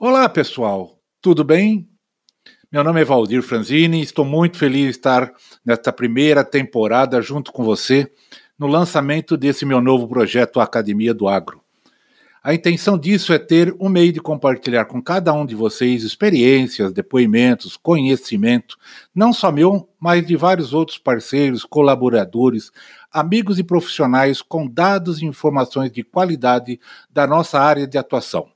Olá, pessoal, tudo bem? Meu nome é Valdir Franzini e estou muito feliz de estar nesta primeira temporada junto com você no lançamento desse meu novo projeto Academia do Agro. A intenção disso é ter um meio de compartilhar com cada um de vocês experiências, depoimentos, conhecimento, não só meu, mas de vários outros parceiros, colaboradores, amigos e profissionais com dados e informações de qualidade da nossa área de atuação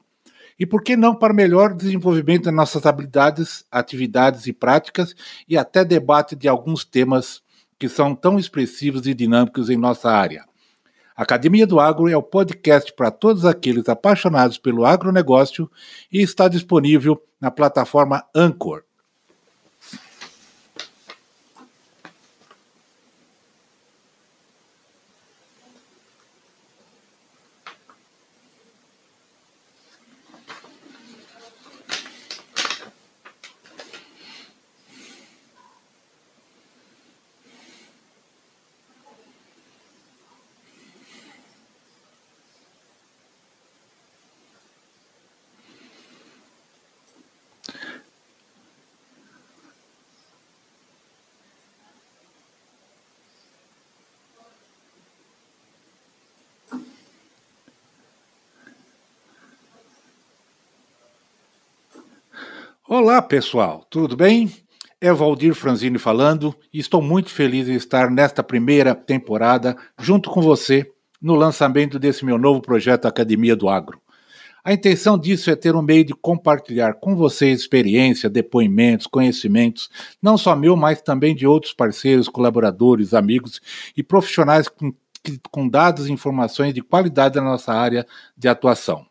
e por que não para melhor desenvolvimento das nossas habilidades, atividades e práticas e até debate de alguns temas que são tão expressivos e dinâmicos em nossa área. A Academia do Agro é o podcast para todos aqueles apaixonados pelo agronegócio e está disponível na plataforma Anchor. Olá, pessoal, tudo bem? É Valdir Franzini falando e estou muito feliz em estar nesta primeira temporada junto com você no lançamento desse meu novo projeto Academia do Agro. A intenção disso é ter um meio de compartilhar com vocês experiência, depoimentos, conhecimentos, não só meu, mas também de outros parceiros, colaboradores, amigos e profissionais com, com dados e informações de qualidade da nossa área de atuação.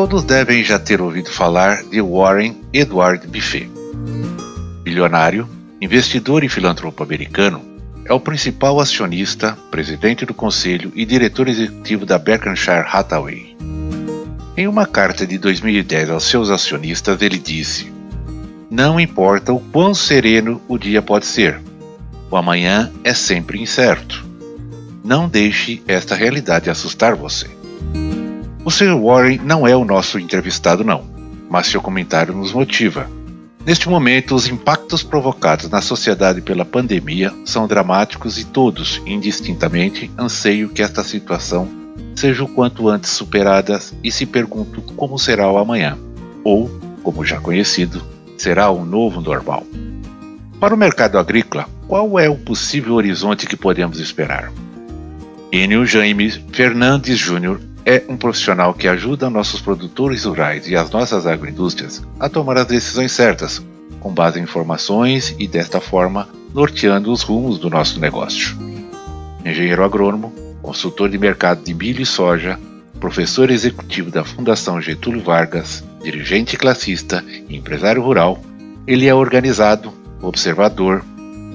Todos devem já ter ouvido falar de Warren Edward Buffett. Bilionário, investidor e filantropo americano, é o principal acionista, presidente do conselho e diretor executivo da Berkshire Hathaway. Em uma carta de 2010 aos seus acionistas, ele disse: Não importa o quão sereno o dia pode ser, o amanhã é sempre incerto. Não deixe esta realidade assustar você. O Sr. Warren não é o nosso entrevistado, não, mas seu comentário nos motiva. Neste momento, os impactos provocados na sociedade pela pandemia são dramáticos e todos, indistintamente, anseiam que esta situação seja o quanto antes superada e se perguntam como será o amanhã, ou, como já conhecido, será o novo normal. Para o mercado agrícola, qual é o possível horizonte que podemos esperar? Enio Jaime Fernandes Júnior é um profissional que ajuda nossos produtores rurais e as nossas agroindústrias a tomar as decisões certas, com base em informações e, desta forma, norteando os rumos do nosso negócio. Engenheiro agrônomo, consultor de mercado de milho e soja, professor executivo da Fundação Getúlio Vargas, dirigente classista e empresário rural, ele é organizado, observador,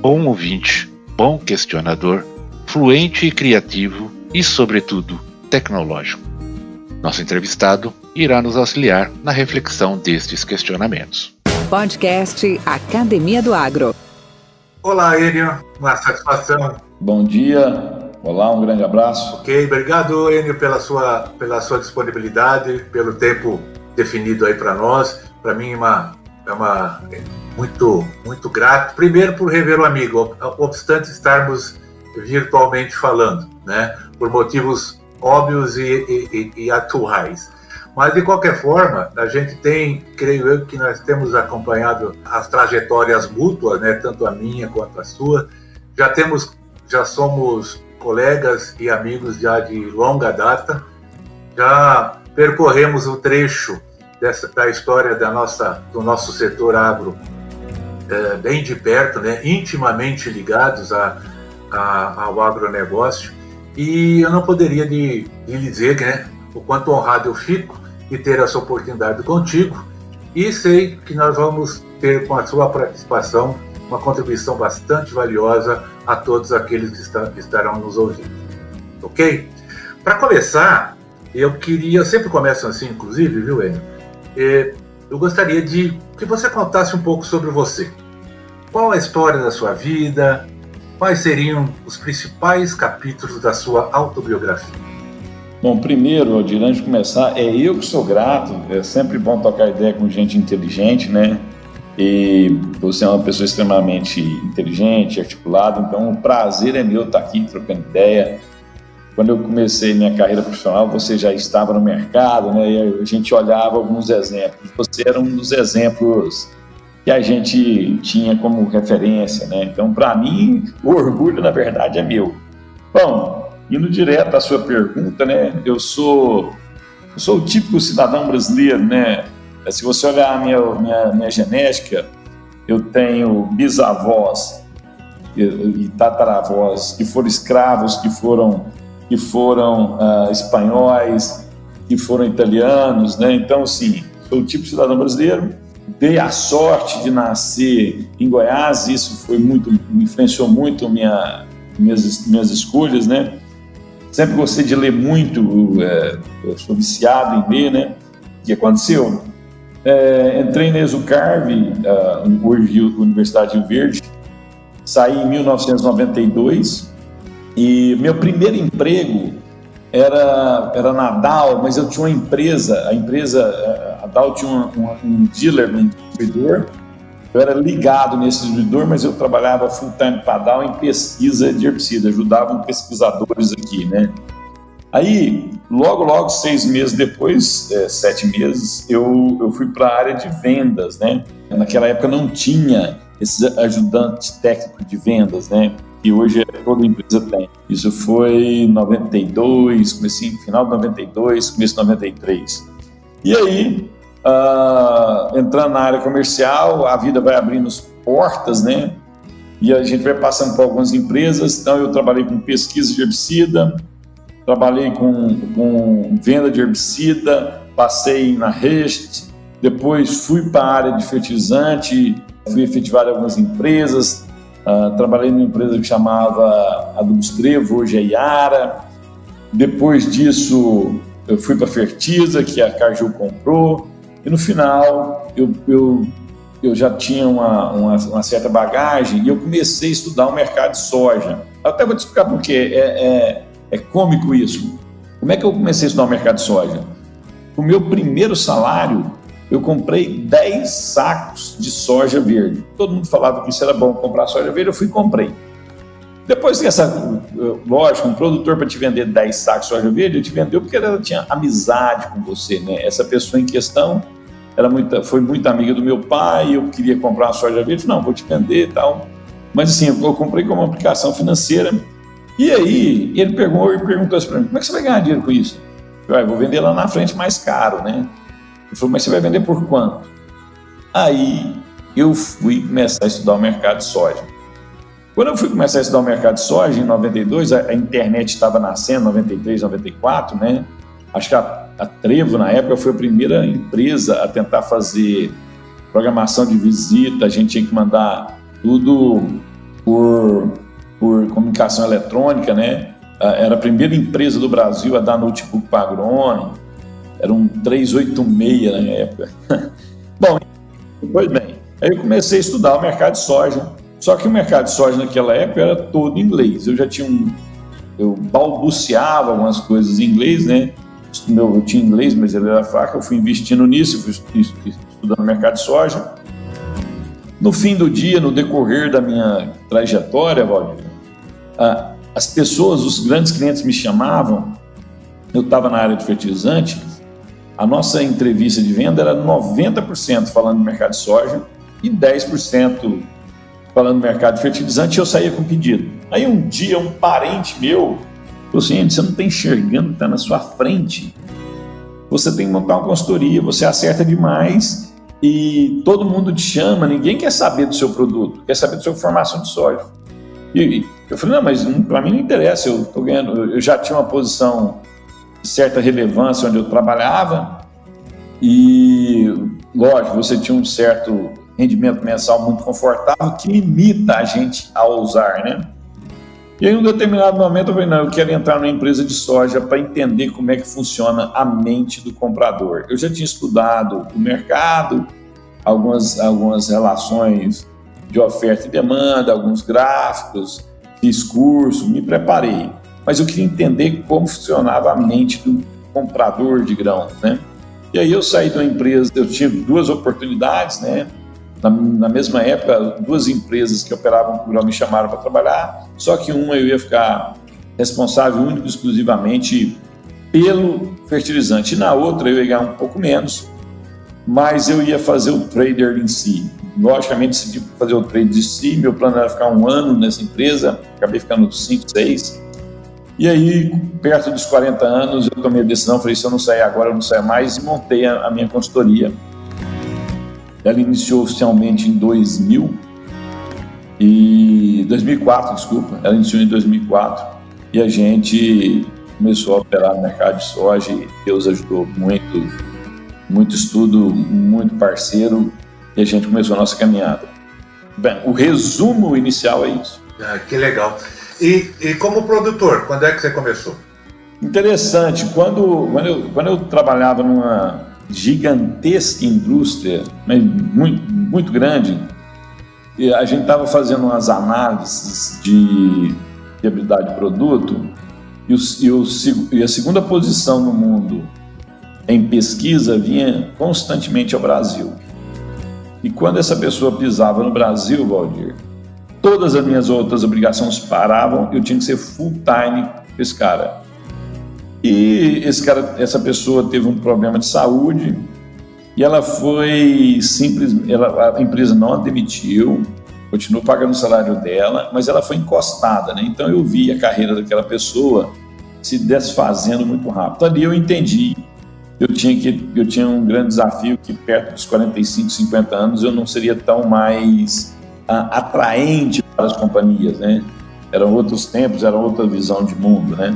bom ouvinte, bom questionador, fluente e criativo e, sobretudo, tecnológico. Nosso entrevistado irá nos auxiliar na reflexão destes questionamentos. Podcast Academia do Agro. Olá, Enio. Uma satisfação. Bom dia. Olá, um grande abraço. Ok, obrigado, Enio, pela sua, pela sua disponibilidade, pelo tempo definido aí para nós. Para mim, uma, é uma é muito, muito grato. Primeiro, por rever o amigo, obstante estarmos virtualmente falando, né? Por motivos óbvios e, e, e, atuais. Mas, de qualquer forma, a gente tem, creio eu, que nós temos acompanhado as trajetórias mútuas, né, tanto a minha quanto a sua. Já temos, já somos colegas e amigos já de longa data. Já percorremos o trecho dessa, da história da nossa, do nosso setor agro é, bem de perto, né, intimamente ligados a, a, ao agronegócio. E eu não poderia de, de lhe dizer né, o quanto honrado eu fico de ter essa oportunidade contigo e sei que nós vamos ter com a sua participação uma contribuição bastante valiosa a todos aqueles que, está, que estarão nos ouvindo. Ok? Para começar, eu queria, eu sempre começo assim, inclusive, viu, Enio? É, eu gostaria de que você contasse um pouco sobre você. Qual a história da sua vida? Quais seriam os principais capítulos da sua autobiografia? Bom, primeiro, Aldir, antes de começar, é eu que sou grato. É sempre bom tocar ideia com gente inteligente, né? E você é uma pessoa extremamente inteligente, articulada, então o prazer é meu estar aqui trocando ideia. Quando eu comecei minha carreira profissional, você já estava no mercado, né? E a gente olhava alguns exemplos. Você era um dos exemplos que a gente tinha como referência, né? Então, para mim, o orgulho, na verdade, é meu. Bom, indo direto à sua pergunta, né? Eu sou, eu sou o típico cidadão brasileiro, né? Se você olhar a minha, minha, minha genética, eu tenho bisavós e, tataravós que foram escravos, que foram, que foram uh, espanhóis, que foram italianos, né? Então, sim, sou o de cidadão brasileiro. Dei a sorte de nascer em Goiás, isso foi muito, influenciou muito minha, minhas, minhas escolhas, né? Sempre gostei de ler muito, é, sou viciado em ler, né? O que aconteceu? É, entrei na Exucarve, uh, hoje Universidade de Rio Verde, saí em 1992 e meu primeiro emprego era, era na DAO, mas eu tinha uma empresa, a empresa, a DAO tinha uma, uma, um dealer, um distribuidor, eu era ligado nesse distribuidor, mas eu trabalhava full time para a DAO em pesquisa de herbicida, ajudava pesquisadores aqui, né? Aí, logo, logo, seis meses depois, é, sete meses, eu, eu fui para a área de vendas, né? Naquela época não tinha esses ajudantes técnicos de vendas, né? Que hoje toda empresa tem. Isso foi em 92, comecei final de 92, começo de 93. E aí, uh, entrando na área comercial, a vida vai abrindo as portas, né? E a gente vai passando por algumas empresas. Então, eu trabalhei com pesquisa de herbicida, trabalhei com, com venda de herbicida, passei na REST, depois fui para a área de fertilizante, fui efetivado em algumas empresas, uh, trabalhei numa empresa que chamava Adubos Trevo, hoje é Iara. Depois disso, eu fui para a Fertiza, que a Cargill comprou, e no final eu, eu, eu já tinha uma, uma, uma, certa bagagem e eu comecei a estudar o mercado de soja. Até vou te explicar por quê. É, é, é cômico isso. Como é que eu comecei a estudar o mercado de soja? O meu primeiro salário, eu comprei 10 sacos de soja verde. Todo mundo falava que isso era bom comprar soja verde, eu fui e comprei. Depois que essa, lógico, um produtor para te vender 10 sacos de soja verde, ele te vendeu porque ela tinha amizade com você, né? Essa pessoa em questão era muito, foi muito amiga do meu pai, eu queria comprar uma soja verde, não, vou te vender e tal. Mas assim, eu comprei como uma aplicação financeira e aí ele pegou e perguntou assim para mim, como é que você vai ganhar dinheiro com isso? Eu falei, ah, vou vender lá na frente mais caro, né? Ele falou, mas você vai vender por quanto? Aí eu fui começar a estudar o mercado de soja. Quando eu fui começar a estudar o mercado de soja, em 92, a, internet estava nascendo, 93, 94, né? Acho que a, a Trevo, na época, foi a primeira empresa a tentar fazer programação de visita, a gente tinha que mandar tudo por por comunicação eletrônica, né? Era a primeira empresa do Brasil a dar notebook para agrônomo. Era um 386 na época. Bom, pois bem, aí eu comecei a estudar o mercado de soja. Só que o mercado de soja naquela época era todo inglês. Eu já tinha um. Eu balbuciava algumas coisas em inglês, né? Eu tinha inglês, mas ele era fraco. Eu fui investindo nisso, fui estudando mercado de soja. No fim do dia, no decorrer da minha trajetória, Valdir, as pessoas, os grandes clientes me chamavam, eu estava na área de fertilizante, a nossa entrevista de venda era 90% falando do mercado de soja e 10% falando do mercado de fertilizante eu saía com pedido. Aí um dia um parente meu falou assim, você não está enxergando, está na sua frente. Você tem que montar uma consultoria, você acerta demais e todo mundo te chama, ninguém quer saber do seu produto, quer saber da sua formação de soja. E eu falei, não, mas para mim não interessa, eu tô ganhando, eu já tinha uma posição de certa relevância onde eu trabalhava e lógico, você tinha um certo rendimento mensal muito confortável que limita a gente a usar, né? E em um determinado momento, eu falei, não, eu quero entrar numa empresa de soja para entender como é que funciona a mente do comprador. Eu já tinha estudado o mercado, algumas, algumas relações de oferta e demanda, alguns gráficos, fiz curso, me preparei. Mas eu queria entender como funcionava a mente do comprador de grãos, né? E aí eu saí de uma empresa, eu tive duas oportunidades, né? Na, na, mesma época, duas empresas que operavam com grão me chamaram para trabalhar, só que uma eu ia ficar responsável único exclusivamente pelo fertilizante, e na outra eu ia ganhar um pouco menos, mas eu ia fazer o trader em si. Logicamente, decidi fazer o trade em si, meu plano era ficar um ano nessa empresa, acabei ficando 5, 6. E aí, perto dos 40 anos, eu tomei a decisão, falei, se eu não sair agora, eu não saio mais, e montei a, a minha consultoria ela iniciou oficialmente em 2000 e 2004, desculpa. Ela iniciou em 2004 e a gente começou a operar no mercado de soja e Deus ajudou muito, muito estudo, muito parceiro e a gente começou a nossa caminhada. Bem, o resumo inicial é isso. Ah, que legal. E, e como produtor, quando é que você começou? Interessante. Quando, quando, eu, quando eu trabalhava numa gigantesca indústria, mas muito, muito grande. E a gente estava fazendo umas análises de viabilidade de produto e, o, e, o, e a segunda posição no mundo em pesquisa vinha constantemente ao Brasil. E quando essa pessoa pisava no Brasil, Valdir, todas as minhas outras obrigações paravam, eu tinha que ser full time esse cara. E esse cara, essa pessoa teve um problema de saúde e ela foi simples, ela, a empresa não a demitiu, continuou pagando o salário dela, mas ela foi encostada, né? Então eu vi a carreira daquela pessoa se desfazendo muito rápido. Ali eu entendi eu tinha que eu tinha um grande desafio que perto dos 45, 50 anos eu não seria tão mais uh, atraente para as companhias, né? Eram outros tempos, era outra visão de mundo, né?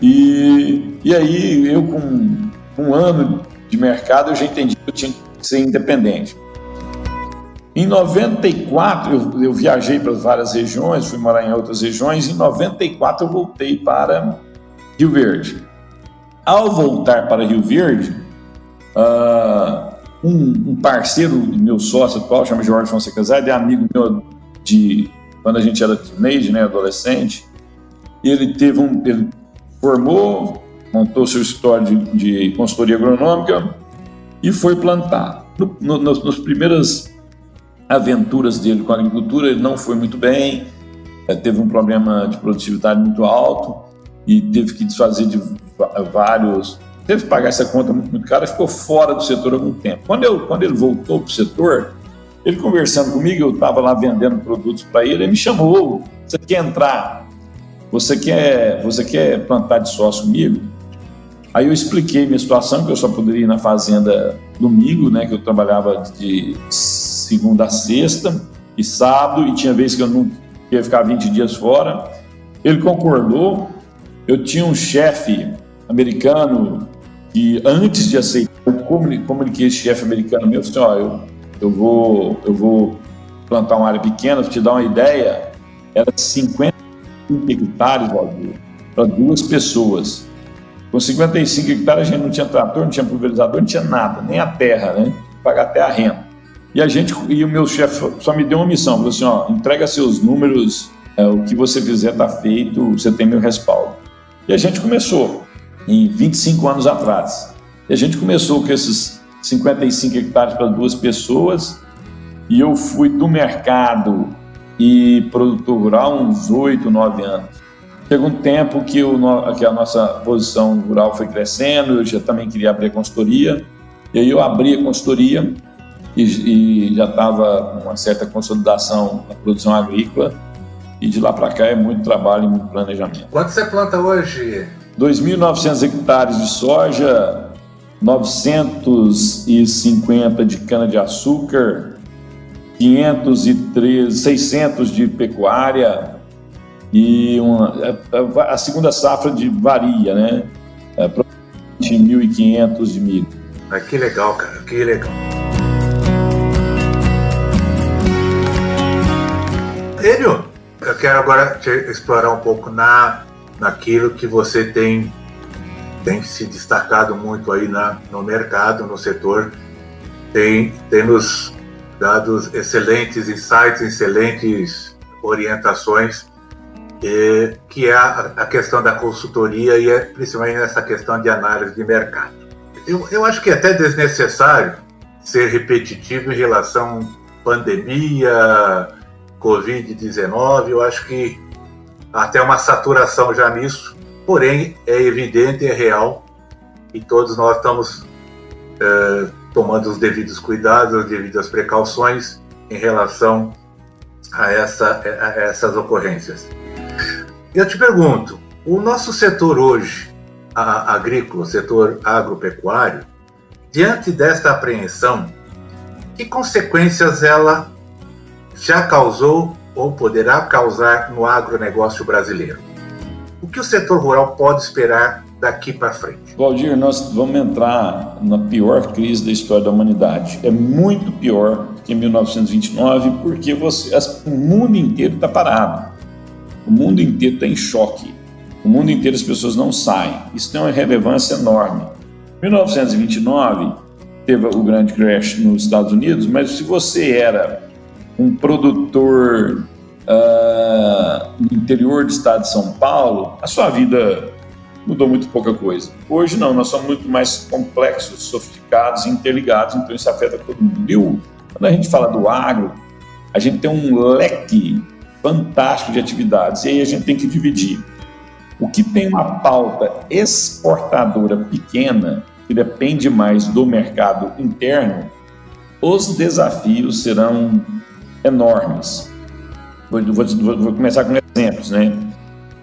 E, e aí eu com um ano de mercado eu já entendi que eu tinha que ser independente. Em 94 eu, eu viajei para várias regiões, fui morar em outras regiões. Em 94 eu voltei para Rio Verde. Ao voltar para Rio Verde, uh, um, um, parceiro meu sócio atual, chama Jorge Fonseca Zé, é amigo meu de quando a gente era teenage, né, adolescente. Ele teve um, ele formou, montou seu escritório de, de consultoria agronômica e foi plantar. No, no, nas, nas primeiras aventuras dele com a agricultura, ele não foi muito bem, é, teve um problema de produtividade muito alto e teve que desfazer de vários. Teve que pagar essa conta muito, muito cara, ficou fora do setor há algum tempo. Quando, eu, quando ele voltou para o setor, ele conversando comigo, eu estava lá vendendo produtos para ele, ele me chamou: Você quer entrar você quer, você quer plantar de sócio comigo? Aí eu expliquei minha situação, que eu só poderia ir na fazenda domingo, né, que eu trabalhava de segunda a sexta e sábado, e tinha vezes que eu não ia ficar 20 dias fora. Ele concordou. Eu tinha um chefe americano que antes de aceitar, eu comuniquei esse chefe americano meu, assim, ó, eu, eu, vou, eu vou plantar uma área pequena, para te dar uma ideia, era 50 hectares, Valdir, para duas pessoas. Com 55 hectares a gente não tinha trator, não tinha pulverizador, não tinha nada, nem a terra, né? Pagar até a renda. E a gente, e o meu chefe só me deu uma missão, falou assim, ó, entrega seus números, é, o que você fizer está feito, você tem meu respaldo. E a gente começou, em 25 anos atrás. E a gente começou com esses 55 hectares para duas pessoas, e eu fui do mercado e produtor rural uns oito, nove anos. Chegou um tempo que, o, que a nossa posição rural foi crescendo, eu já também queria abrir a consultoria, e aí eu abri a consultoria e, e já estava uma certa consolidação na produção agrícola, e de lá para cá é muito trabalho e muito planejamento. Quanto você planta hoje? 2.900 hectares de soja, 950 de cana-de-açúcar, 513, 600 de pecuária e uma, é, é, a, segunda safra de varia, né? É, 1.500 de milho. Ah, que legal, cara, que legal. Enio, eu quero agora explorar um pouco na, naquilo que você tem, tem se destacado muito aí na, no mercado, no setor, tem, tem nos dado excelentes insights, excelentes orientações, e, que é a, a, questão da consultoria e é, principalmente nessa questão de análise de mercado. Eu, eu acho que é até desnecessário ser repetitivo em relação à pandemia, Covid-19, eu acho que até uma saturação já nisso, porém é evidente, é real, e todos nós estamos é, tomando os devidos cuidados, as devidas precauções em relação a, essa, a essas ocorrências. Eu te pergunto, o nosso setor hoje, a, agrícola, o setor agropecuário, diante desta apreensão, que consequências ela já causou ou poderá causar no agronegócio brasileiro? O que o setor rural pode esperar daqui para frente? Valdir, nós vamos entrar na pior crise da história da humanidade. É muito pior que em 1929, porque você, o mundo inteiro está parado. O mundo inteiro está em choque. O mundo inteiro as pessoas não saem. Isso tem uma relevância enorme. Em 1929 teve o grande crash nos Estados Unidos, mas se você era um produtor uh, no interior do estado de São Paulo, a sua vida mudou muito pouca coisa. Hoje não, nós somos muito mais complexos, sofisticados, interligados, então isso afeta todo mundo. E quando a gente fala do agro, a gente tem um leque fantástico de atividades e aí a gente tem que dividir. O que tem uma pauta exportadora pequena, que depende mais do mercado interno, os desafios serão enormes. Vou, vou, vou começar com exemplos, né?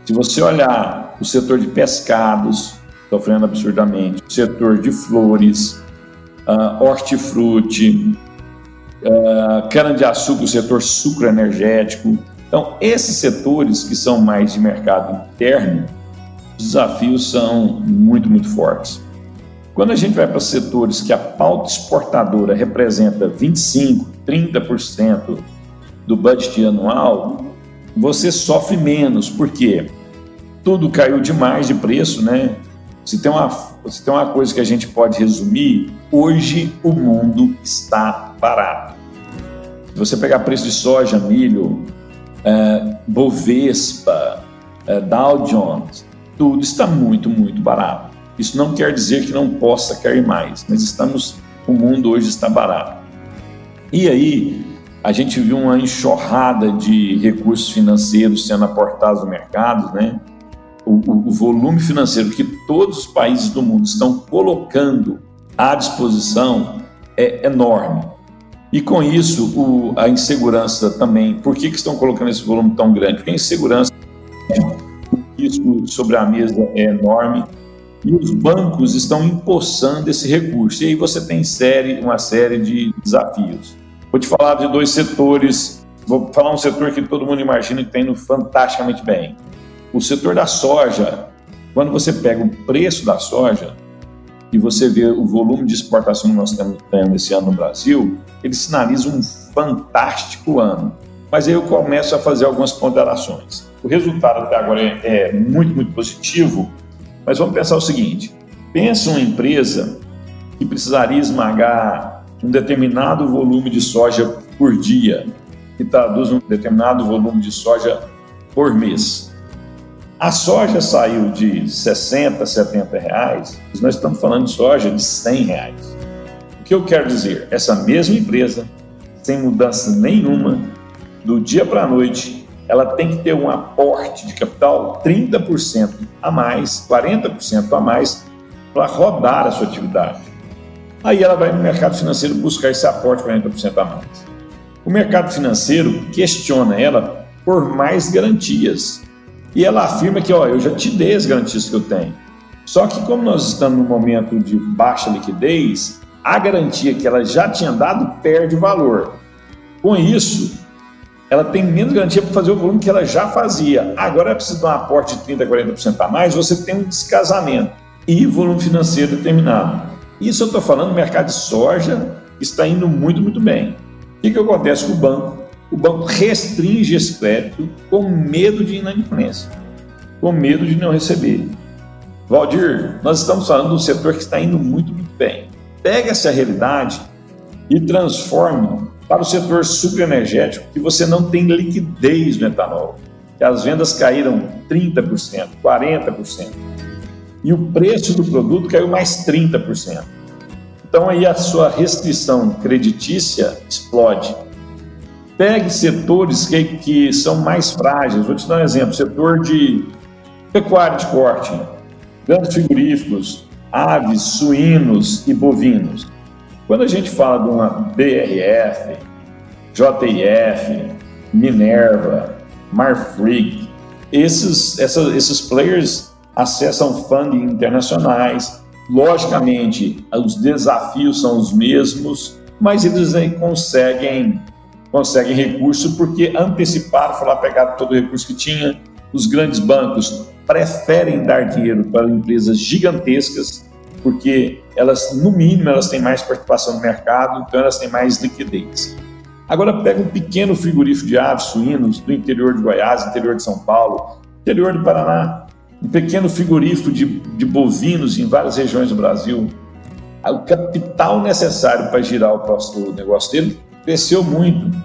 Se você olhar o setor de pescados, sofrendo absurdamente, o setor de flores, uh, hortifruti, uh, cana-de-açúcar, o setor sucro energético. Então, esses setores que são mais de mercado interno, os desafios são muito, muito fortes. Quando a gente vai para setores que a pauta exportadora representa 25, 30% do budget anual, você sofre menos, porque tudo caiu demais de preço, né? Se tem, uma, se tem uma coisa que a gente pode resumir, hoje o mundo está parado. Se você pegar preço de soja, milho, é, Bovespa, é, Dow Jones, tudo está muito, muito barato. Isso não quer dizer que não possa cair mais, mas estamos, o mundo hoje está barato. E aí, a gente viu uma enxurrada de recursos financeiros sendo aportados no mercado, né? O, o, volume financeiro que todos os países do mundo estão colocando à disposição é enorme. E com isso, o, a insegurança também. Por que, que estão colocando esse volume tão grande? Porque a insegurança, o risco sobre a mesa é enorme e os bancos estão empossando esse recurso. E aí você tem série, uma série de desafios. Vou te falar de dois setores. Vou falar um setor que todo mundo imagina que está indo fantasticamente bem. O setor da soja. Quando você pega o preço da soja e você vê o volume de exportação que nós estamos tendo esse ano no Brasil, ele sinaliza um fantástico ano. Mas aí eu começo a fazer algumas ponderações. O resultado até agora é, é muito, muito positivo, mas vamos pensar o seguinte: pensa uma empresa que precisaria esmagar um determinado volume de soja por dia, que traduz um determinado volume de soja por mês. A soja saiu de 60, 70 reais, nós estamos falando de soja de 100 reais. O que eu quero dizer? Essa mesma empresa, sem mudança nenhuma, do dia para a noite, ela tem que ter um aporte de capital 30% a mais, 40% a mais, para rodar a sua atividade. Aí ela vai no mercado financeiro buscar esse aporte 40% a mais. O mercado financeiro questiona ela por mais garantias. E ela afirma que, ó, eu já te dei as garantias que eu tenho. Só que como nós estamos num momento de baixa liquidez, a garantia que ela já tinha dado perde valor. Com isso, ela tem menos garantia para fazer o volume que ela já fazia. Agora ela precisa de um aporte de 30%, 40% a mais, você tem um descasamento e volume financeiro determinado. Isso eu estou falando, o mercado de soja está indo muito, muito bem. O que, que acontece com o banco? O banco restringe esse crédito com medo de inadimplência, com medo de não receber. Valdir, nós estamos falando de um setor que está indo muito, muito bem. Pega essa realidade e transforme para o setor sucroenergético, que você não tem liquidez no etanol, que as vendas caíram 30%, 40%, e o preço do produto caiu mais 30%. Então aí a sua restrição creditícia explode. Pegue setores que, que são mais frágeis. Vou te dar um exemplo: setor de pecuária de corte, grandes frigoríficos, aves, suínos e bovinos. Quando a gente fala de uma BRF, JIF, Minerva, Marfrig, esses, essas, esses players acessam funding internacionais. Logicamente, os desafios são os mesmos, mas eles conseguem conseguem recurso porque anteciparam, foram pegar todo o recurso que tinha. Os grandes bancos preferem dar dinheiro para empresas gigantescas porque elas, no mínimo, elas têm mais participação no mercado, então elas têm mais liquidez. Agora pega um pequeno frigorífico de aves, suínos do interior de Goiás, interior de São Paulo, interior do Paraná, um pequeno frigorífico de, de bovinos em várias regiões do Brasil. O capital necessário para girar o, o negócio dele cresceu muito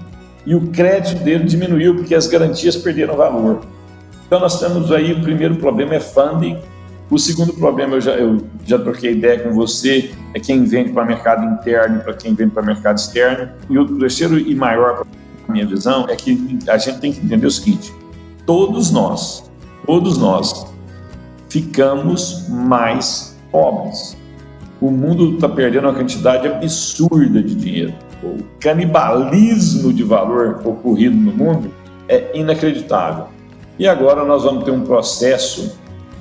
e o crédito dele diminuiu porque as garantias perderam valor. Então nós temos aí o primeiro problema é funding, o segundo problema eu já, eu já troquei ideia com você é quem vende para mercado interno para quem vende para mercado externo. E o terceiro e maior, a minha visão, é que a gente tem que entender o seguinte: todos nós, todos nós ficamos mais pobres. O mundo está perdendo uma quantidade absurda de dinheiro o canibalismo de valor ocorrido no mundo é inacreditável. E agora nós vamos ter um processo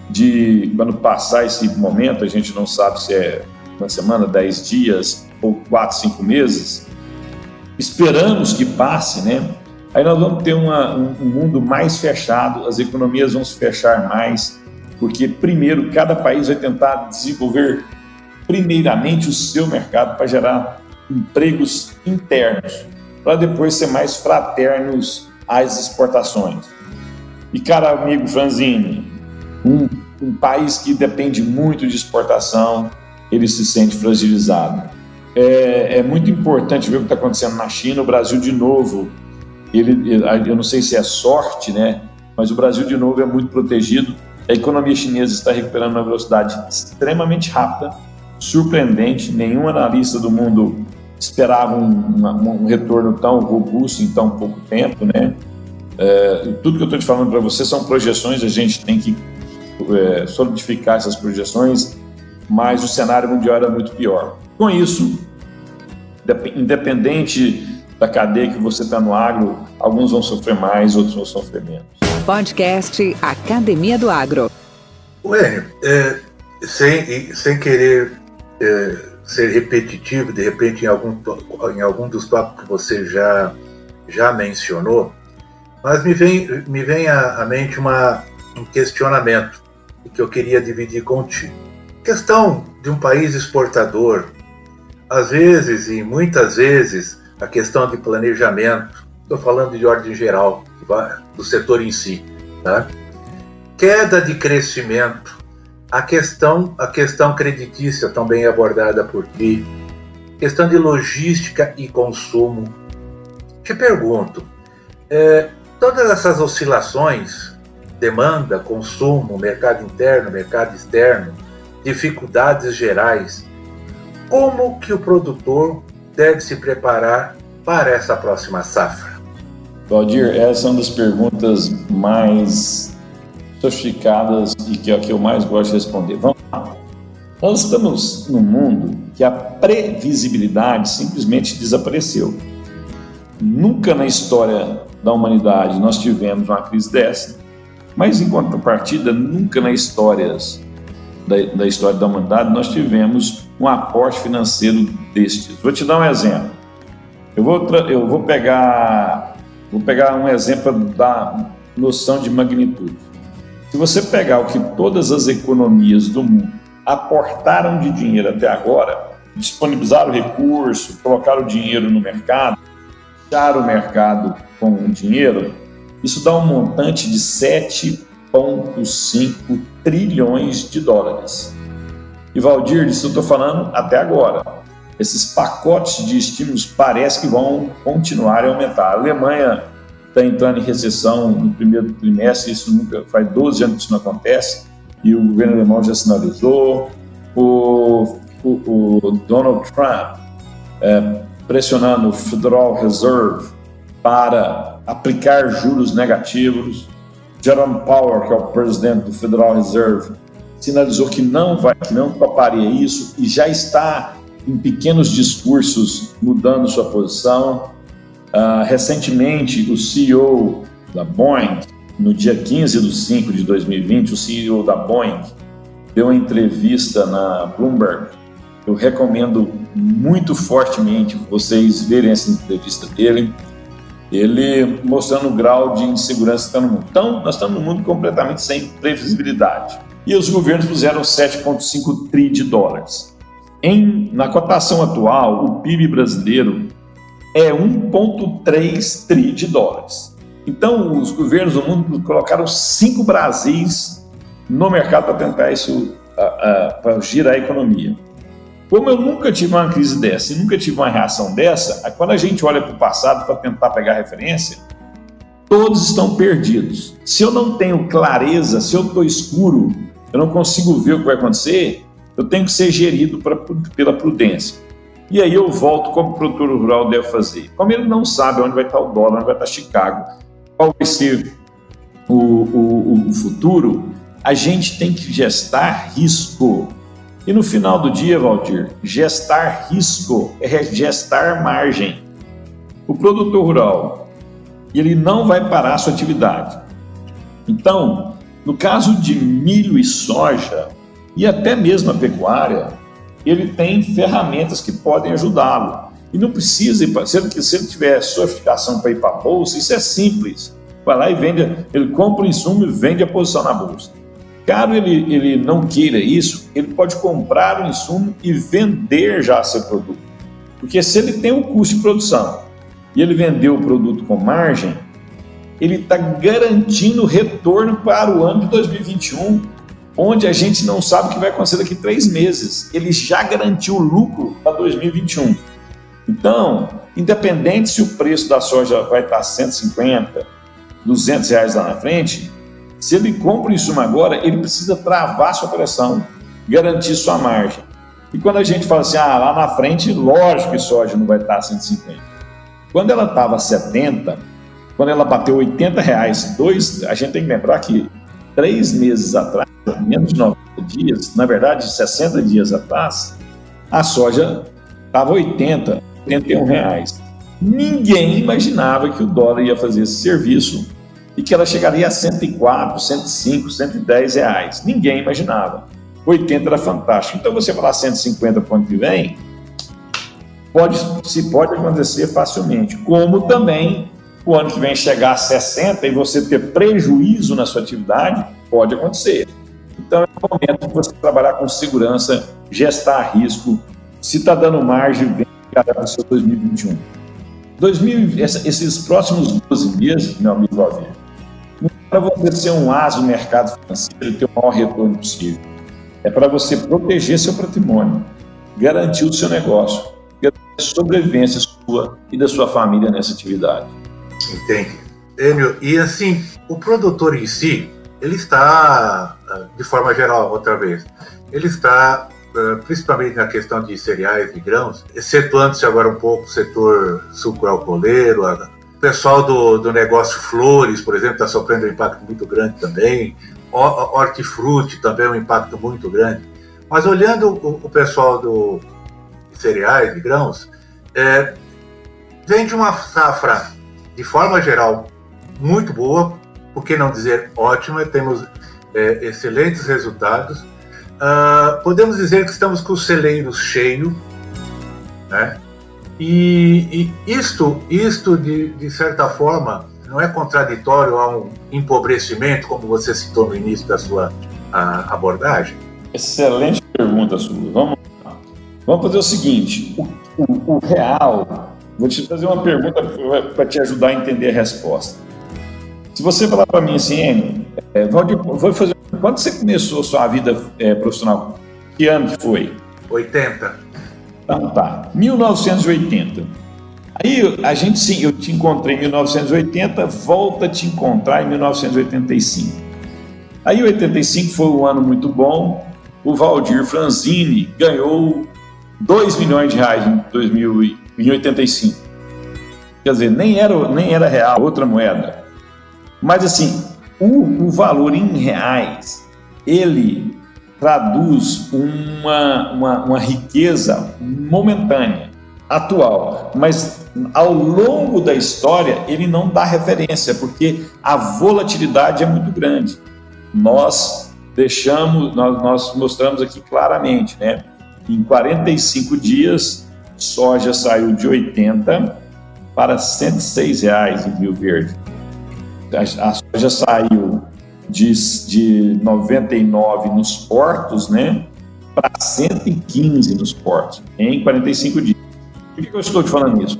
de, quando passar esse momento, a gente não sabe se é uma semana, dez dias ou quatro, cinco meses, esperamos que passe, né? Aí nós vamos ter uma, um, um mundo mais fechado, as economias vão se fechar mais, porque primeiro cada país vai tentar desenvolver primeiramente o seu mercado para gerar empregos internos, para depois ser mais fraternos às exportações. E, cara amigo Franzini, um, um país que depende muito de exportação, ele se sente fragilizado. É, é muito importante ver o que está acontecendo na China. O Brasil, de novo, ele, eu não sei se é sorte, né? Mas o Brasil, de novo, é muito protegido. A economia chinesa está recuperando uma velocidade extremamente rápida, surpreendente. Nenhum analista do mundo esperava um, um, retorno tão robusto em tão pouco tempo, né? É, tudo que eu estou te falando para você são projeções, a gente tem que é, solidificar essas projeções, mas o cenário mundial era muito pior. Com isso, independente da cadeia que você está no agro, alguns vão sofrer mais, outros vão sofrer menos. Podcast Academia do Agro. Ué, é, sem, sem querer é, ser repetitivo, de repente, em algum, em algum dos tópicos que você já, já mencionou, mas me vem, me vem à, à mente uma, um questionamento que eu queria dividir contigo. Questão de um país exportador, às vezes e muitas vezes, a questão de planejamento, estou falando de ordem geral, do setor em si, tá? queda de crescimento, a questão, a questão creditícia também abordada por ti, questão de logística e consumo. Te pergunto, é, todas essas oscilações, demanda, consumo, mercado interno, mercado externo, dificuldades gerais, como que o produtor deve se preparar para essa próxima safra? Valdir, essa é uma das perguntas mais sofisticadas e que é o que eu mais gosto de responder. Vamos lá. Nós estamos num mundo que a previsibilidade simplesmente desapareceu. Nunca na história da humanidade nós tivemos uma crise dessa, mas em contrapartida, nunca na história da, da história da humanidade nós tivemos um aporte financeiro destes. Vou te dar um exemplo. Eu vou, eu vou pegar vou pegar um exemplo da noção de magnitude. Se você pegar o que todas as economias do mundo aportaram de dinheiro até agora, disponibilizaram recurso, colocaram dinheiro no mercado, fechar o mercado com dinheiro, isso dá um montante de 7,5 trilhões de dólares. E Valdir, disso eu estou falando até agora. Esses pacotes de estímulos parece que vão continuar a aumentar. A Alemanha está entrando em recessão no primeiro trimestre, isso nunca faz 12 anos que isso não acontece, e o governo alemão já sinalizou. O, o, o Donald Trump é, pressionando o Federal Reserve para aplicar juros negativos. Jerome Powell, que é o presidente do Federal Reserve, sinalizou que não vai, que não toparia isso e já está em pequenos discursos mudando sua posição. Uh, recentemente, o CEO da Boeing, no dia 15 de 5 de 2020, o CEO da Boeing deu uma entrevista na Bloomberg. Eu recomendo muito fortemente vocês verem essa entrevista dele. Ele mostrando o grau de insegurança que está no mundo. Então, nós estamos num mundo completamente sem previsibilidade. E os governos puseram 7,5 tri de dólares. Em, na cotação atual, o PIB brasileiro é 1,3 tri de dólares. Então, os governos do mundo colocaram cinco Brasis no mercado para tentar isso, para girar a economia. Como eu nunca tive uma crise dessa e nunca tive uma reação dessa, quando a gente olha para o passado para tentar pegar referência, todos estão perdidos. Se eu não tenho clareza, se eu estou escuro, eu não consigo ver o que vai acontecer, eu tenho que ser gerido pra, pela prudência. E aí eu volto como o produtor rural deve fazer. Como ele não sabe onde vai estar o dólar, onde vai estar Chicago, qual vai ser o, o, o futuro, a gente tem que gestar risco. E no final do dia, Valdir, gestar risco é gestar margem. O produtor rural, ele não vai parar a sua atividade. Então, no caso de milho e soja, e até mesmo a pecuária, ele tem ferramentas que podem ajudá-lo. E não precisa ir para. Se ele, se ele tiver para ir para a bolsa, isso é simples. Vai lá e vende, ele compra o insumo e vende a posição na bolsa. Caso ele, ele não queira isso, ele pode comprar o insumo e vender já seu produto. Porque se ele tem um custo de produção e ele vendeu o produto com margem, ele está garantindo retorno para o ano de 2021, onde a gente não sabe o que vai acontecer daqui a três meses. Ele já garantiu lucro para 2021. Então, independente se o preço da soja vai estar 150, 200 reais lá na frente, se ele compra isso agora, ele precisa travar sua operação, garantir sua margem. E quando a gente fala assim, ah, lá na frente, lógico que soja não vai estar 150. Quando ela estava 70, quando ela bateu 80 reais, dois, a gente tem que lembrar que três meses atrás, menos de 90 dias, na verdade 60 dias atrás, a soja estava 80, 81 reais. Ninguém imaginava que o dólar ia fazer esse serviço e que ela chegaria a 104, 105, 110 reais. Ninguém imaginava. 80 era fantástico. Então você falar 150 para o ano que vem, pode, se pode acontecer facilmente. Como também o ano que vem chegar a 60 e você ter prejuízo na sua atividade, pode acontecer. Então é o momento de você trabalhar com segurança, gestar risco. Se está dando margem, vem para o seu 2021. 2000, esses próximos 12 meses, meu amigo não é para você ser um aso no mercado financeiro e ter o maior retorno possível. É para você proteger seu patrimônio, garantir o seu negócio, garantir a sobrevivência sua e da sua família nessa atividade. Entende. Enio, e assim, o produtor em si, ele está, de forma geral, outra vez, ele está, eh, principalmente na questão de cereais e grãos, excetuando-se agora um pouco o setor sucro-alcooleiro, o pessoal do, do negócio flores, por exemplo, está sofrendo um impacto muito grande também, hortifruti também um impacto muito grande. Mas olhando o, o pessoal do cereais e grãos, é, vem de uma safra de forma geral, muito boa, por que não dizer ótima, temos é, excelentes resultados. Uh, podemos dizer que estamos com o celeiro cheio, né? E, e isto, isto de, de certa forma, não é contraditório a um empobrecimento, como você citou no início da sua a, abordagem? Excelente pergunta, Sulu. Vamos, vamos fazer o seguinte: o, o, o real vou te fazer uma pergunta para te ajudar a entender a resposta. Se você falar para mim assim, é, Valdir, vou fazer, quando você começou a sua vida é, profissional? Que ano que foi? 80. Então tá, 1980. Aí a gente sim, eu te encontrei em 1980, volta a te encontrar em 1985. Aí 85 foi um ano muito bom. O Valdir Franzini ganhou 2 milhões de reais em 2085. Quer dizer, nem era, nem era real, outra moeda. Mas assim, o, o valor em reais, ele traduz uma, uma, uma riqueza momentânea, atual. Mas ao longo da história, ele não dá referência, porque a volatilidade é muito grande. Nós deixamos, nós, nós mostramos aqui claramente, né? Em 45 dias, soja saiu de 80 para 106 reais em Rio Verde. A, a soja saiu de, de 99 nos portos, né, para 115 nos portos em 45 dias. Por que eu estou te falando isso?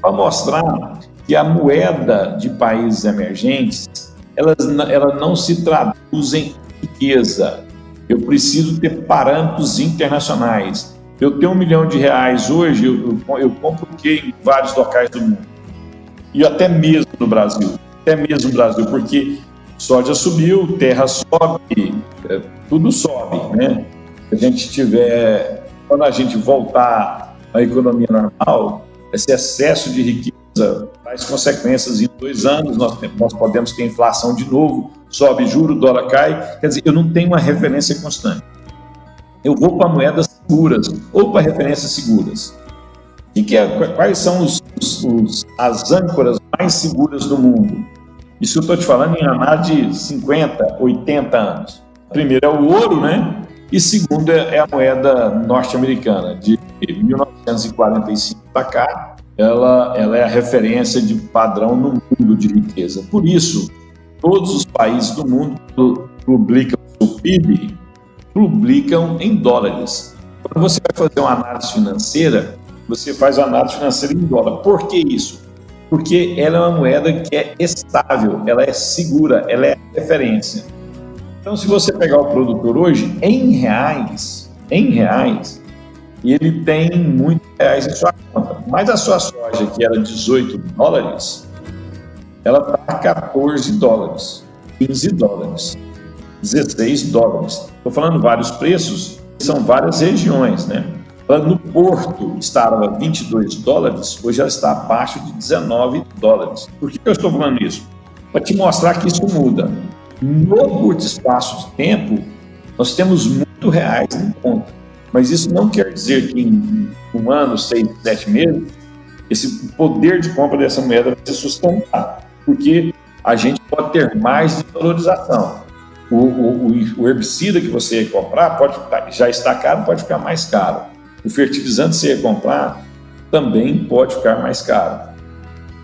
Para mostrar que a moeda de países emergentes elas, ela não se traduz em riqueza, eu preciso ter parâmetros internacionais. Eu tenho um milhão de reais hoje, eu, eu, eu compro o que em vários locais do mundo? E até mesmo no Brasil. Até mesmo no Brasil, porque soja subiu, terra sobe, é, tudo sobe, né? Se a gente tiver, quando a gente voltar à economia normal, esse excesso de riqueza traz consequências em dois anos, nós, nós podemos ter inflação de novo, sobe juro, dólar cai. Quer dizer, eu não tenho uma referência constante. Eu vou para moedas seguras ou para referências seguras. E que é, quais são os, os, as âncoras mais seguras do mundo? Isso eu estou te falando em análise de 50, 80 anos. Primeiro é o ouro, né? E segundo é, é a moeda norte-americana. De 1945 para cá, ela, ela é a referência de padrão no mundo de riqueza. Por isso, todos os países do mundo publicam o PIB, publicam em dólares. Quando você vai fazer uma análise financeira, você faz uma análise financeira em dólar. Por que isso? Porque ela é uma moeda que é estável, ela é segura, ela é referência. Então, se você pegar o produtor hoje em reais, em reais, ele tem muitos reais em sua conta, mas a sua soja, que era 18 dólares, ela está a 14 dólares, 15 dólares, 16 dólares. Estou falando vários preços, são várias regiões, né? No Porto estava 22 dólares, hoje ela está abaixo de 19 dólares. Por que eu estou falando isso? Para te mostrar que isso muda. No curto espaço de tempo, nós temos muito reais em conta. Mas isso não quer dizer que em um ano, seis, sete meses, esse poder de compra dessa moeda vai se sustentar porque a gente pode ter mais desvalorização. O, o, o herbicida que você ia comprar pode já está caro, pode ficar mais caro. O fertilizante que você ia comprar também pode ficar mais caro.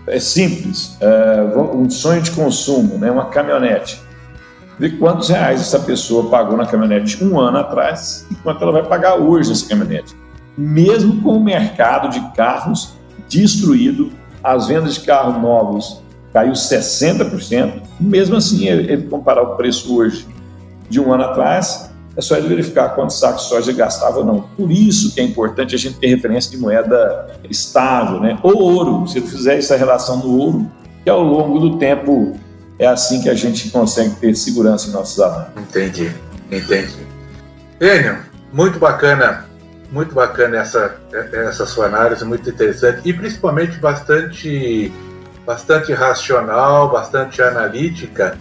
É simples, é um sonho de consumo, né? uma caminhonete. Vê quantos reais essa pessoa pagou na caminhonete um ano atrás e quanto ela vai pagar hoje nessa caminhonete. Mesmo com o mercado de carros destruído, as vendas de carros novos caiu 60%. Mesmo assim, ele, comparar o preço hoje de um ano atrás, é só ele verificar quantos sacos de soja gastava ou não. Por isso que é importante a gente ter referência de moeda estável, né? Ou ouro, se ele fizer essa relação no ouro, que ao longo do tempo é assim que a gente consegue ter segurança em nossos avanços. Entendi, entendi. Enio, muito bacana, muito bacana essa, essa sua análise, muito interessante e principalmente bastante bastante racional, bastante analítica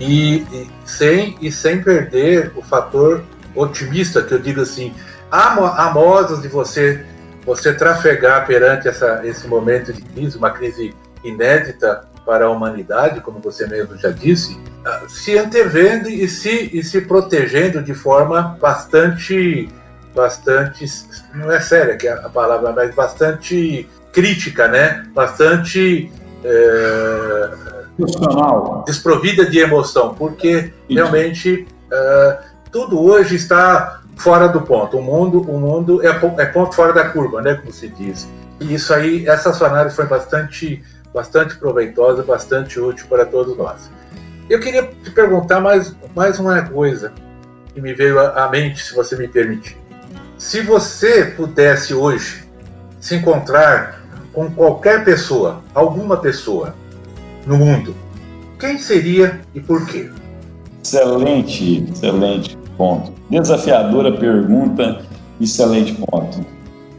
e, e, sem, e sem perder o fator otimista, que eu digo assim, há, modos de você, você trafegar perante essa, esse momento de crise, uma crise inédita para a humanidade, como você mesmo já disse, ah, se antevendo e se, e se protegendo de forma bastante, bastante, não é séria que é a palavra, mas bastante crítica, né? Bastante é, desprovida de emoção, porque realmente é, tudo hoje está fora do ponto. O mundo, o mundo é, é ponto fora da curva, né, como se diz. E isso aí, essa sua análise foi bastante, bastante proveitosa, bastante útil para todos nós. Eu queria te perguntar mais, mais uma coisa que me veio à mente, se você me permitir. Se você pudesse hoje se encontrar com qualquer pessoa, alguma pessoa no mundo, quem seria e por quê? Excelente, excelente ponto. Desafiadora pergunta, excelente ponto.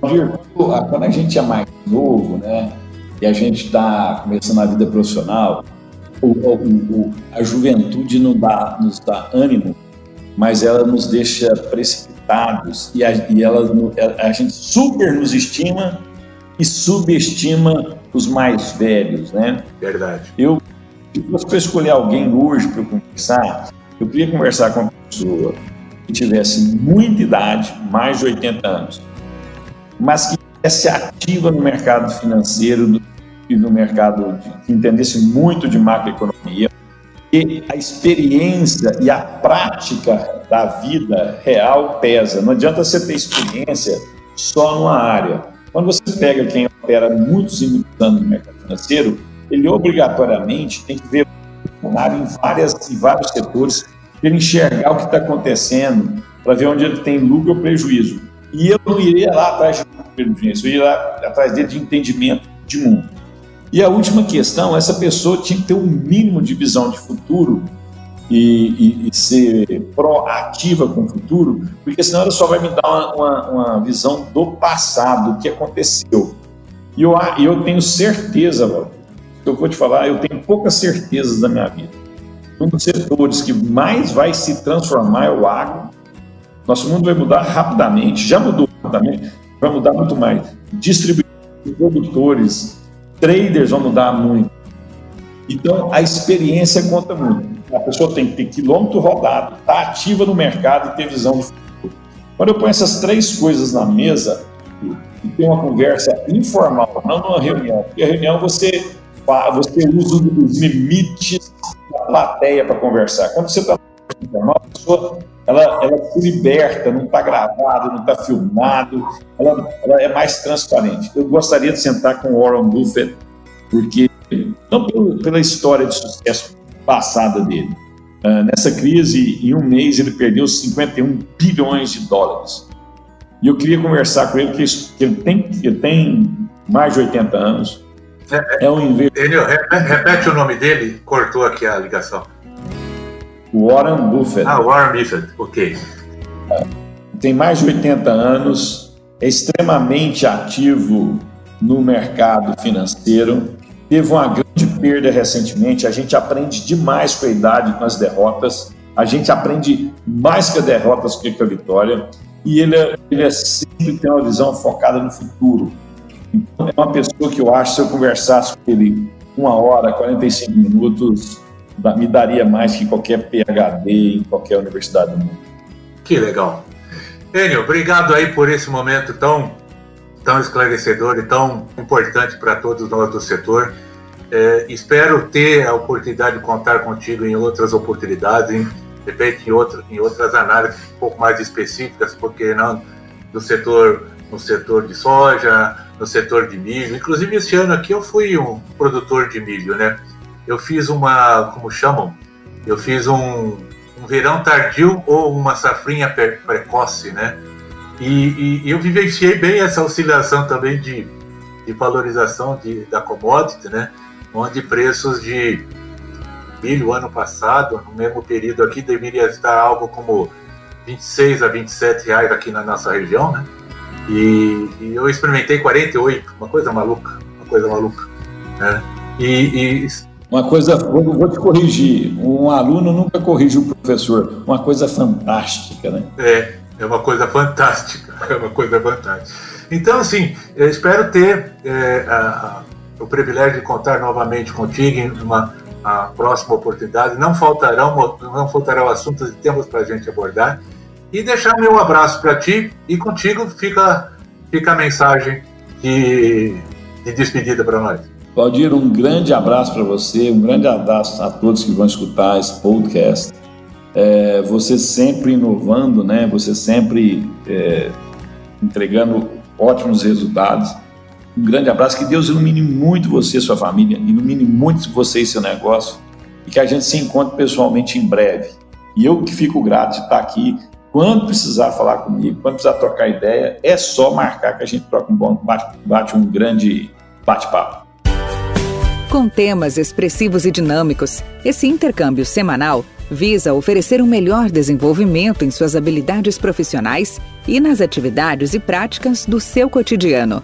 Quando a gente é mais novo, né, e a gente está começando a vida profissional, o, o, a juventude não dá, nos dá ânimo, mas ela nos deixa precipitados e a, e ela, a gente super nos estima e subestima os mais velhos, né? Verdade. Eu, se fosse para escolher alguém hoje para conversar, eu queria conversar com uma pessoa que tivesse muita idade, mais de 80 anos, mas que estivesse ativa no mercado financeiro e no mercado, de, que entendesse muito de macroeconomia, e a experiência e a prática da vida real pesa. Não adianta você ter experiência só numa área. Quando você pega quem opera muitos e muitos anos no mercado financeiro, ele obrigatoriamente tem que ver em, várias, em vários setores para enxergar o que está acontecendo, para ver onde ele tem lucro ou prejuízo. E eu não iria lá atrás de prejuízo, eu iria lá atrás dele de entendimento de mundo. E a última questão, essa pessoa tinha que ter um mínimo de visão de futuro e, e, e, ser proativa com o futuro, porque senão ela só vai me dar uma, uma, uma visão do passado, do que aconteceu. E eu, eu tenho certeza, eu vou te falar, eu tenho poucas certezas da minha vida. Um dos setores que mais vai se transformar é o agro. Nosso mundo vai mudar rapidamente, já mudou rapidamente, vai mudar muito mais. Distribuidores, produtores, traders vão mudar muito. Então, a experiência conta muito. A pessoa tem que ter quilômetro rodado, estar tá ativa no mercado e ter visão de futuro. Quando eu ponho essas três coisas na mesa e tem uma conversa informal, não numa reunião, porque a reunião você, você usa os limites da plateia para conversar. Quando você está informal, a pessoa ela, ela se liberta, não está gravado, não está filmado, ela, ela, é mais transparente. Eu gostaria de sentar com o Warren Buffett, porque não pela história de sucesso passada dele. Uh, nessa crise, em um mês, ele perdeu 51 bilhões de dólares. E eu queria conversar com ele, que ele tem, ele tem mais de 80 anos. É, é um investidor. Repete o nome dele, cortou aqui a ligação. Warren Buffett. Ah, Warren Buffett, ok. Tem mais de 80 anos, é extremamente ativo no mercado financeiro, teve uma grande perda recentemente. A gente aprende demais com a idade, com as derrotas. A gente aprende mais com as derrotas que com a vitória. E ele, é, ele é sempre tem uma visão focada no futuro. Então, é uma pessoa que eu acho, se eu conversasse com ele uma hora, 45 minutos, me daria mais que qualquer PhD em qualquer universidade do mundo. Que legal. Enio, obrigado aí por esse momento tão, tão esclarecedor e tão importante para todos nós do setor. É, espero ter a oportunidade de contar contigo em outras oportunidades, em, de repente em, outro, em outras análises um pouco mais específicas, porque não do setor no setor de soja, no setor de milho. Inclusive esse ano aqui eu fui um produtor de milho, né? Eu fiz uma, como chamam? Eu fiz um, um verão tardio ou uma safrinha precoce, né? E, e, eu vivenciei bem essa oscilação também de, de valorização de, da commodity, né? Onde preços de milho ano passado, no mesmo período aqui, deveria estar algo como 26 a 27 reais aqui na nossa região, né? E, e eu experimentei 48, uma coisa maluca, uma coisa maluca, né? E, e... uma coisa, vou, vou, te corrigir, um aluno nunca corrige o professor, uma coisa fantástica, né? É, é uma coisa fantástica, é uma coisa fantástica. Então, assim, eu espero ter é, a, o privilégio de contar novamente contigo em uma próxima oportunidade. Não faltarão, não faltarão assuntos e temas para a gente abordar. E deixar meu abraço para ti e contigo fica, fica a mensagem de, de despedida para nós. Valdir, um grande abraço para você, um grande abraço a todos que vão escutar esse podcast. É, você sempre inovando, né? Você sempre é, entregando ótimos resultados. Um grande abraço, que Deus ilumine muito você e sua família, ilumine muito você e seu negócio, e que a gente se encontre pessoalmente em breve. E eu que fico grato de estar aqui. Quando precisar falar comigo, quando precisar trocar ideia, é só marcar que a gente troca um bom bate, bate um grande bate-papo. Com temas expressivos e dinâmicos, esse intercâmbio semanal visa oferecer um melhor desenvolvimento em suas habilidades profissionais e nas atividades e práticas do seu cotidiano.